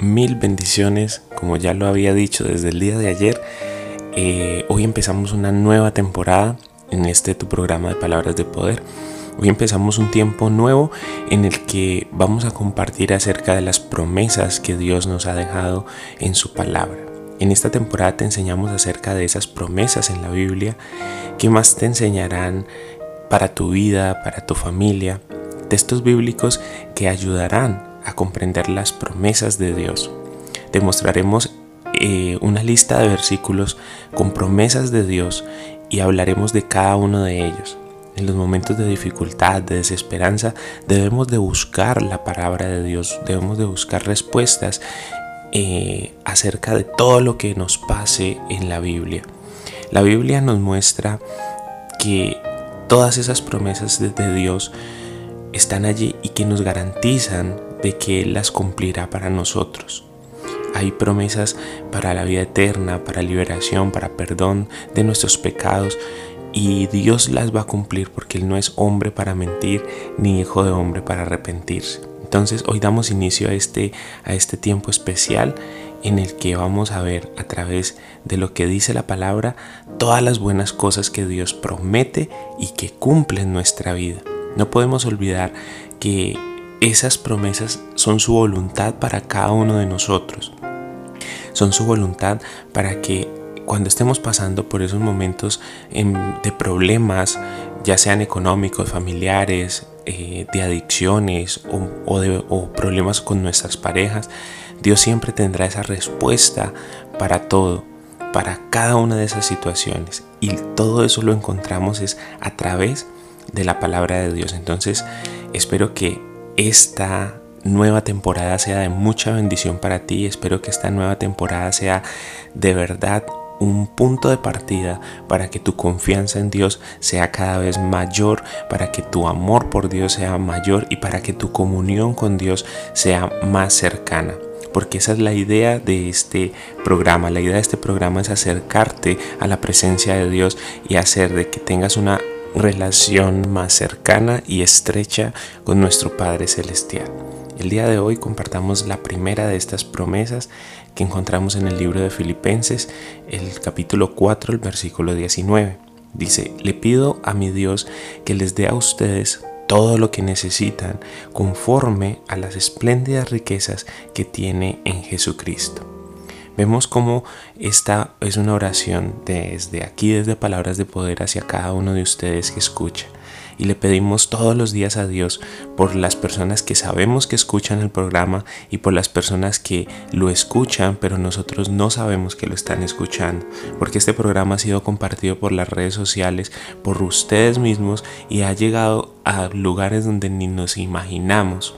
mil bendiciones, como ya lo había dicho desde el día de ayer. Eh, hoy empezamos una nueva temporada en este tu programa de Palabras de Poder. Hoy empezamos un tiempo nuevo en el que vamos a compartir acerca de las promesas que Dios nos ha dejado en su palabra. En esta temporada te enseñamos acerca de esas promesas en la Biblia que más te enseñarán para tu vida, para tu familia, textos bíblicos que ayudarán comprender las promesas de Dios. Te mostraremos eh, una lista de versículos con promesas de Dios y hablaremos de cada uno de ellos. En los momentos de dificultad, de desesperanza, debemos de buscar la palabra de Dios, debemos de buscar respuestas eh, acerca de todo lo que nos pase en la Biblia. La Biblia nos muestra que todas esas promesas de Dios están allí y que nos garantizan de que Él las cumplirá para nosotros. Hay promesas para la vida eterna, para liberación, para perdón de nuestros pecados y Dios las va a cumplir porque Él no es hombre para mentir ni hijo de hombre para arrepentirse. Entonces hoy damos inicio a este, a este tiempo especial en el que vamos a ver a través de lo que dice la palabra todas las buenas cosas que Dios promete y que cumple en nuestra vida. No podemos olvidar que esas promesas son su voluntad para cada uno de nosotros. Son su voluntad para que cuando estemos pasando por esos momentos de problemas, ya sean económicos, familiares, eh, de adicciones o, o problemas con nuestras parejas, Dios siempre tendrá esa respuesta para todo, para cada una de esas situaciones. Y todo eso lo encontramos es a través de la palabra de Dios. Entonces, espero que esta nueva temporada sea de mucha bendición para ti. Espero que esta nueva temporada sea de verdad un punto de partida para que tu confianza en Dios sea cada vez mayor, para que tu amor por Dios sea mayor y para que tu comunión con Dios sea más cercana. Porque esa es la idea de este programa. La idea de este programa es acercarte a la presencia de Dios y hacer de que tengas una relación más cercana y estrecha con nuestro Padre Celestial. El día de hoy compartamos la primera de estas promesas que encontramos en el libro de Filipenses, el capítulo 4, el versículo 19. Dice, le pido a mi Dios que les dé a ustedes todo lo que necesitan conforme a las espléndidas riquezas que tiene en Jesucristo. Vemos cómo esta es una oración desde aquí, desde palabras de poder hacia cada uno de ustedes que escucha. Y le pedimos todos los días a Dios por las personas que sabemos que escuchan el programa y por las personas que lo escuchan, pero nosotros no sabemos que lo están escuchando. Porque este programa ha sido compartido por las redes sociales, por ustedes mismos y ha llegado a lugares donde ni nos imaginamos.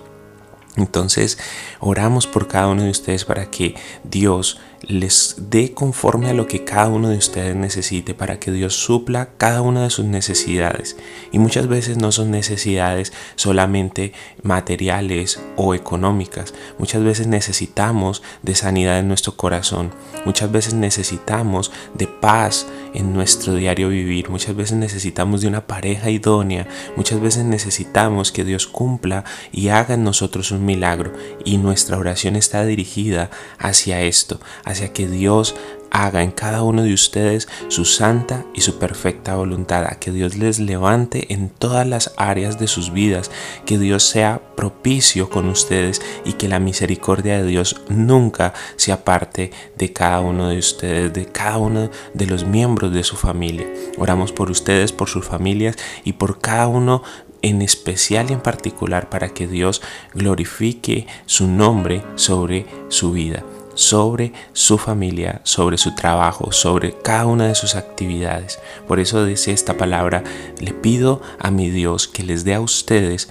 Entonces, oramos por cada uno de ustedes para que Dios les dé conforme a lo que cada uno de ustedes necesite, para que Dios supla cada una de sus necesidades. Y muchas veces no son necesidades solamente materiales o económicas. Muchas veces necesitamos de sanidad en nuestro corazón. Muchas veces necesitamos de paz en nuestro diario vivir. Muchas veces necesitamos de una pareja idónea. Muchas veces necesitamos que Dios cumpla y haga en nosotros un milagro. Y nuestra oración está dirigida hacia esto, que Dios haga en cada uno de ustedes su santa y su perfecta voluntad, a que Dios les levante en todas las áreas de sus vidas, que Dios sea propicio con ustedes y que la misericordia de Dios nunca se aparte de cada uno de ustedes, de cada uno de los miembros de su familia. Oramos por ustedes, por sus familias y por cada uno en especial y en particular para que Dios glorifique su nombre sobre su vida sobre su familia, sobre su trabajo, sobre cada una de sus actividades. Por eso dice esta palabra, le pido a mi Dios que les dé a ustedes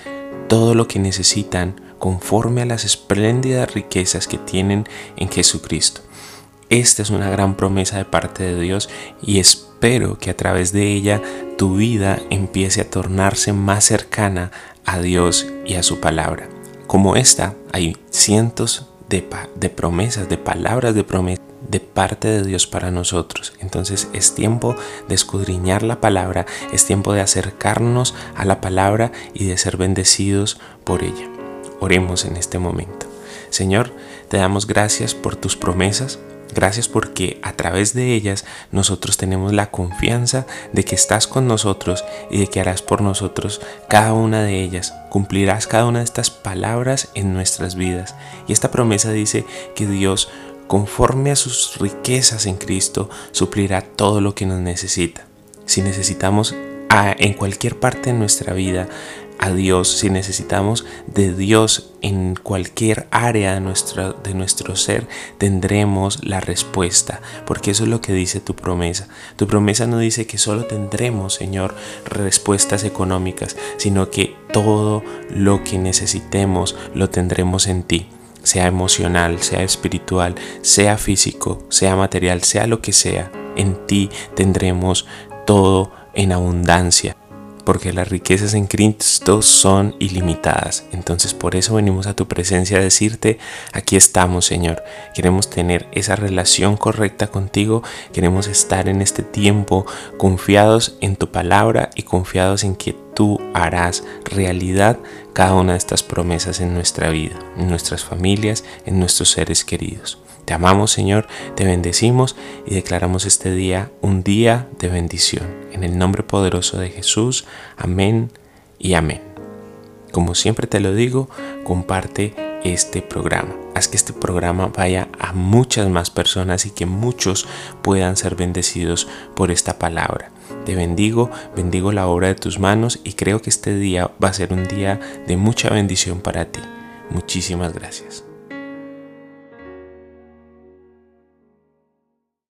todo lo que necesitan conforme a las espléndidas riquezas que tienen en Jesucristo. Esta es una gran promesa de parte de Dios y espero que a través de ella tu vida empiece a tornarse más cercana a Dios y a su palabra. Como esta, hay cientos de, promesas, de palabras de promesa de parte de Dios para nosotros. Entonces es tiempo de escudriñar la palabra, es tiempo de acercarnos a la palabra y de ser bendecidos por ella. Oremos en este momento. Señor, te damos gracias por tus promesas, Gracias porque a través de ellas nosotros tenemos la confianza de que estás con nosotros y de que harás por nosotros cada una de ellas. Cumplirás cada una de estas palabras en nuestras vidas. Y esta promesa dice que Dios, conforme a sus riquezas en Cristo, suplirá todo lo que nos necesita. Si necesitamos en cualquier parte de nuestra vida a Dios, si necesitamos de Dios en cualquier área de nuestro, de nuestro ser, tendremos la respuesta, porque eso es lo que dice tu promesa. Tu promesa no dice que solo tendremos, Señor, respuestas económicas, sino que todo lo que necesitemos lo tendremos en ti sea emocional, sea espiritual, sea físico, sea material, sea lo que sea, en ti tendremos todo en abundancia porque las riquezas en Cristo son ilimitadas. Entonces por eso venimos a tu presencia a decirte, aquí estamos Señor. Queremos tener esa relación correcta contigo, queremos estar en este tiempo confiados en tu palabra y confiados en que tú harás realidad cada una de estas promesas en nuestra vida, en nuestras familias, en nuestros seres queridos. Te amamos Señor, te bendecimos y declaramos este día un día de bendición. En el nombre poderoso de Jesús, amén y amén. Como siempre te lo digo, comparte este programa. Haz que este programa vaya a muchas más personas y que muchos puedan ser bendecidos por esta palabra. Te bendigo, bendigo la obra de tus manos y creo que este día va a ser un día de mucha bendición para ti. Muchísimas gracias.